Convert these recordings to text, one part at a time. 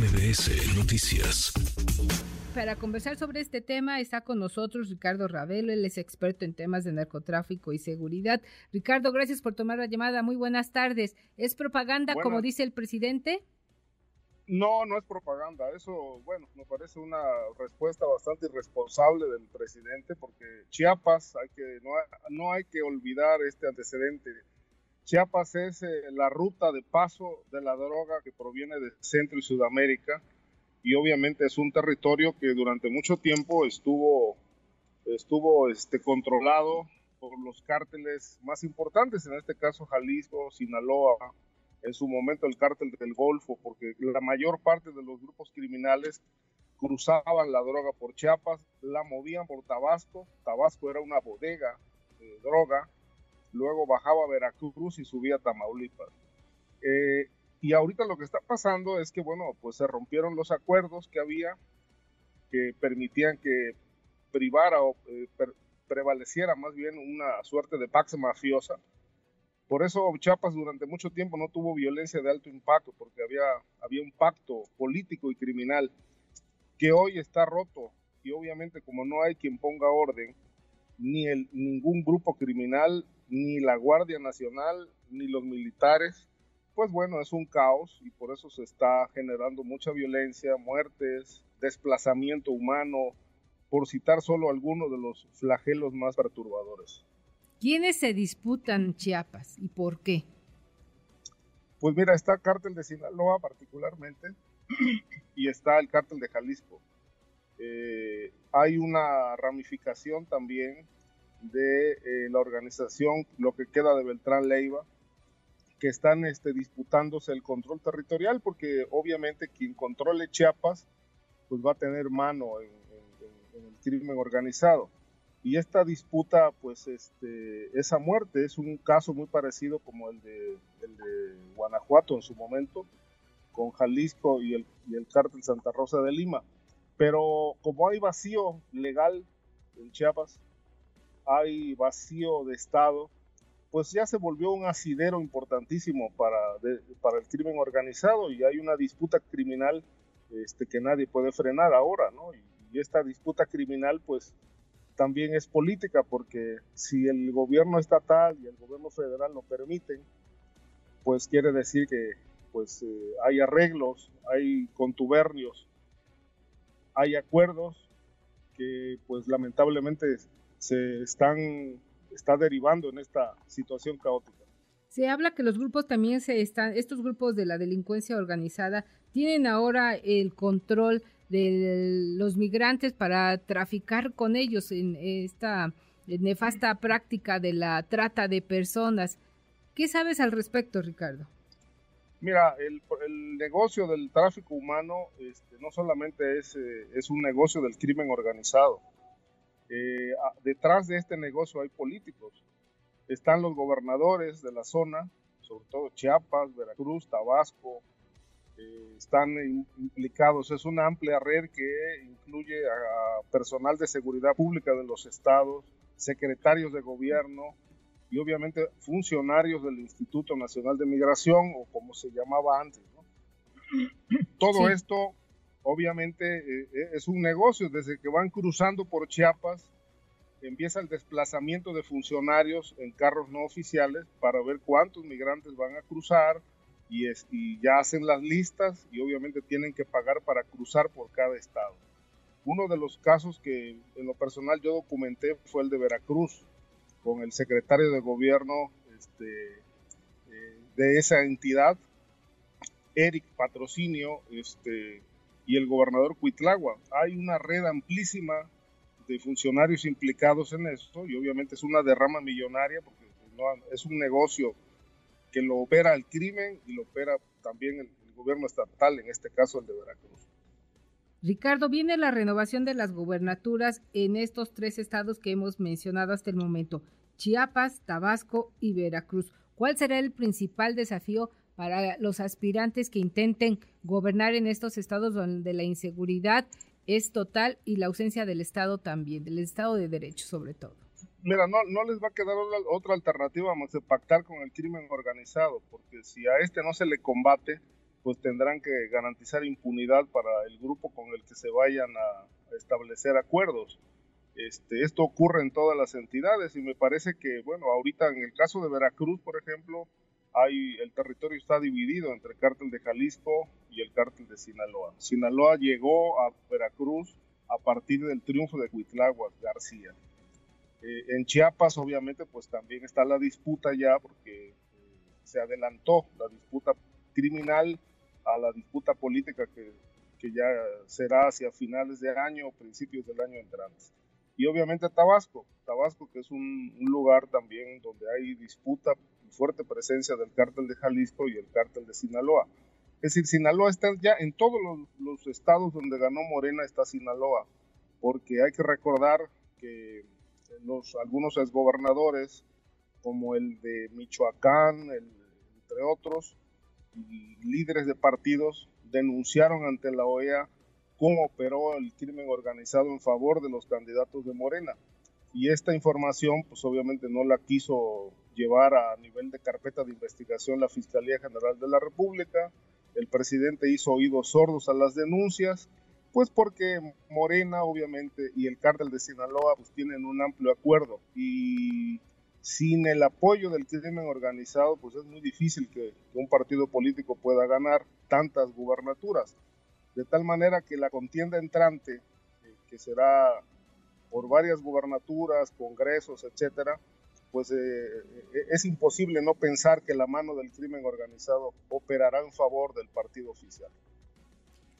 MBS Noticias. Para conversar sobre este tema está con nosotros Ricardo Ravelo, él es experto en temas de narcotráfico y seguridad. Ricardo, gracias por tomar la llamada. Muy buenas tardes. ¿Es propaganda como dice el presidente? No, no es propaganda. Eso, bueno, me parece una respuesta bastante irresponsable del presidente porque Chiapas, hay que, no, no hay que olvidar este antecedente. Chiapas es eh, la ruta de paso de la droga que proviene de Centro y Sudamérica y obviamente es un territorio que durante mucho tiempo estuvo, estuvo este, controlado por los cárteles más importantes, en este caso Jalisco, Sinaloa, en su momento el cártel del Golfo, porque la mayor parte de los grupos criminales cruzaban la droga por Chiapas, la movían por Tabasco, Tabasco era una bodega de droga, luego bajaba a Veracruz y subía a Tamaulipas. Eh, y ahorita lo que está pasando es que, bueno, pues se rompieron los acuerdos que había que permitían que privara o eh, prevaleciera más bien una suerte de pax mafiosa por eso Chiapas durante mucho tiempo no tuvo violencia de alto impacto, porque había, había un pacto político y criminal que hoy está roto. Y obviamente como no hay quien ponga orden, ni el, ningún grupo criminal, ni la Guardia Nacional, ni los militares, pues bueno, es un caos y por eso se está generando mucha violencia, muertes, desplazamiento humano, por citar solo algunos de los flagelos más perturbadores. ¿Quiénes se disputan Chiapas y por qué? Pues mira, está el cártel de Sinaloa particularmente y está el cártel de Jalisco. Eh, hay una ramificación también de eh, la organización, lo que queda de Beltrán Leiva, que están este, disputándose el control territorial, porque obviamente quien controle Chiapas, pues va a tener mano en el crimen organizado. Y esta disputa, pues este, esa muerte es un caso muy parecido como el de, el de Guanajuato en su momento, con Jalisco y el, y el cártel Santa Rosa de Lima. Pero como hay vacío legal en Chiapas, hay vacío de Estado, pues ya se volvió un asidero importantísimo para, para el crimen organizado y hay una disputa criminal este, que nadie puede frenar ahora, ¿no? Y, esta disputa criminal, pues también es política, porque si el gobierno estatal y el gobierno federal lo permiten, pues quiere decir que pues eh, hay arreglos, hay contubernios, hay acuerdos que pues lamentablemente se están está derivando en esta situación caótica. Se habla que los grupos también se están, estos grupos de la delincuencia organizada tienen ahora el control de los migrantes para traficar con ellos en esta nefasta práctica de la trata de personas. ¿Qué sabes al respecto, Ricardo? Mira, el, negocio del tráfico humano este, no solamente es, eh, es, un negocio del crimen organizado. Eh, detrás de este negocio hay políticos. Están los gobernadores de la zona, sobre todo Chiapas, Veracruz, Tabasco, están implicados. Es una amplia red que incluye a personal de seguridad pública de los estados, secretarios de gobierno y obviamente funcionarios del Instituto Nacional de Migración o como se llamaba antes. Todo esto obviamente eh, eh, es un negocio. Desde que van cruzando por Chiapas, empieza el desplazamiento de funcionarios en carros no oficiales para ver cuántos migrantes van a cruzar, y, ya hacen las listas y obviamente tienen que pagar para cruzar por cada estado. Uno de los casos que en lo personal yo documenté fue el de Veracruz, con el secretario de gobierno este, eh, de esa entidad, Eric Patrocinio, este, y el gobernador Cuitlagua. Hay una red amplísima de funcionarios implicados en esto y obviamente es una derrama millonaria porque es un negocio que lo opera el crimen y lo opera también el, gobierno estatal, en este caso el de Veracruz. Ricardo, viene la renovación de las gubernaturas en estos tres estados que hemos mencionado hasta el momento, Chiapas, Tabasco y Veracruz. ¿Cuál será el principal desafío para los aspirantes que intenten gobernar en estos estados donde la inseguridad es total y la ausencia del Estado también, del Estado de Derecho sobre todo? mira, no, les va a quedar otra alternativa más de pactar con el crimen organizado, porque si a este no se le combate, pues tendrán que garantizar impunidad para el grupo con el que se vayan a, establecer acuerdos. Este, esto ocurre en todas las entidades y me parece que, bueno, ahorita en el caso de Veracruz, por ejemplo, hay, el territorio está dividido entre el cártel de Jalisco y el cártel de Sinaloa. Sinaloa llegó a Veracruz a partir del triunfo de Huitláhuac García. Eh, en Chiapas, obviamente, pues también está la disputa ya, porque eh, se adelantó la disputa criminal a la disputa política que, que ya será hacia finales de año o principios del año entrante. Y obviamente Tabasco, Tabasco que es un, lugar también donde hay disputa fuerte presencia del cártel de Jalisco y el cártel de Sinaloa. Es decir, Sinaloa está ya en todos los, estados donde ganó Morena está Sinaloa, porque hay que recordar que algunos exgobernadores, como el de Michoacán, entre otros, líderes de partidos denunciaron ante la OEA cómo operó el crimen organizado en favor de los candidatos de Morena. Y esta información, pues obviamente no la quiso llevar a nivel de carpeta de investigación la Fiscalía General de la República. El presidente hizo oídos sordos a las denuncias, pues porque Morena, obviamente, y el cártel de Sinaloa, pues tienen un amplio acuerdo. Y sin el apoyo del crimen organizado, pues es muy difícil que, un partido político pueda ganar tantas gubernaturas. De tal manera que la contienda entrante, eh, que será por varias gubernaturas, congresos, etcétera, pues eh, eh, es imposible no pensar que la mano del crimen organizado operará en favor del partido oficial.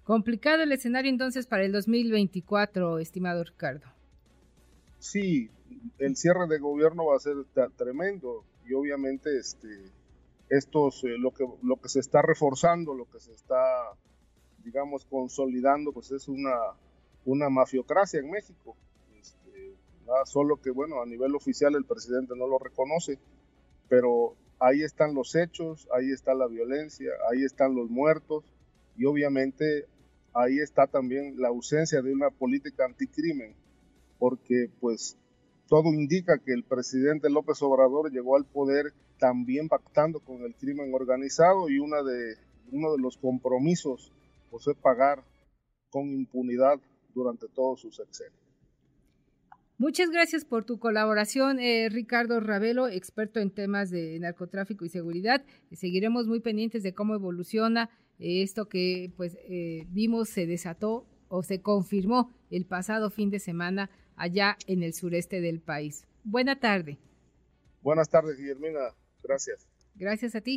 Complicado el escenario entonces para el 2024, estimado Ricardo. Sí, el cierre de gobierno va a ser tremendo y obviamente este, estos, eh, lo, que, lo que se está reforzando, lo que se está, digamos, consolidando, pues es una, una mafiocracia en México. Solo que, bueno, a nivel oficial el presidente no lo reconoce, pero ahí están los hechos, ahí está la violencia, ahí están los muertos y obviamente ahí está también la ausencia de una política anticrimen, porque pues todo indica que el presidente López Obrador llegó al poder también pactando con el crimen organizado y una de, uno de los compromisos pues, es pagar con impunidad durante todo su sexenio. Muchas gracias por tu colaboración, eh, Ricardo Ravelo, experto en temas de narcotráfico y seguridad. Seguiremos muy pendientes de cómo evoluciona esto que pues eh, vimos se desató o se confirmó el pasado fin de semana allá en el sureste del país. Buena tarde. Buenas tardes, Guillermina. Gracias. Gracias a ti.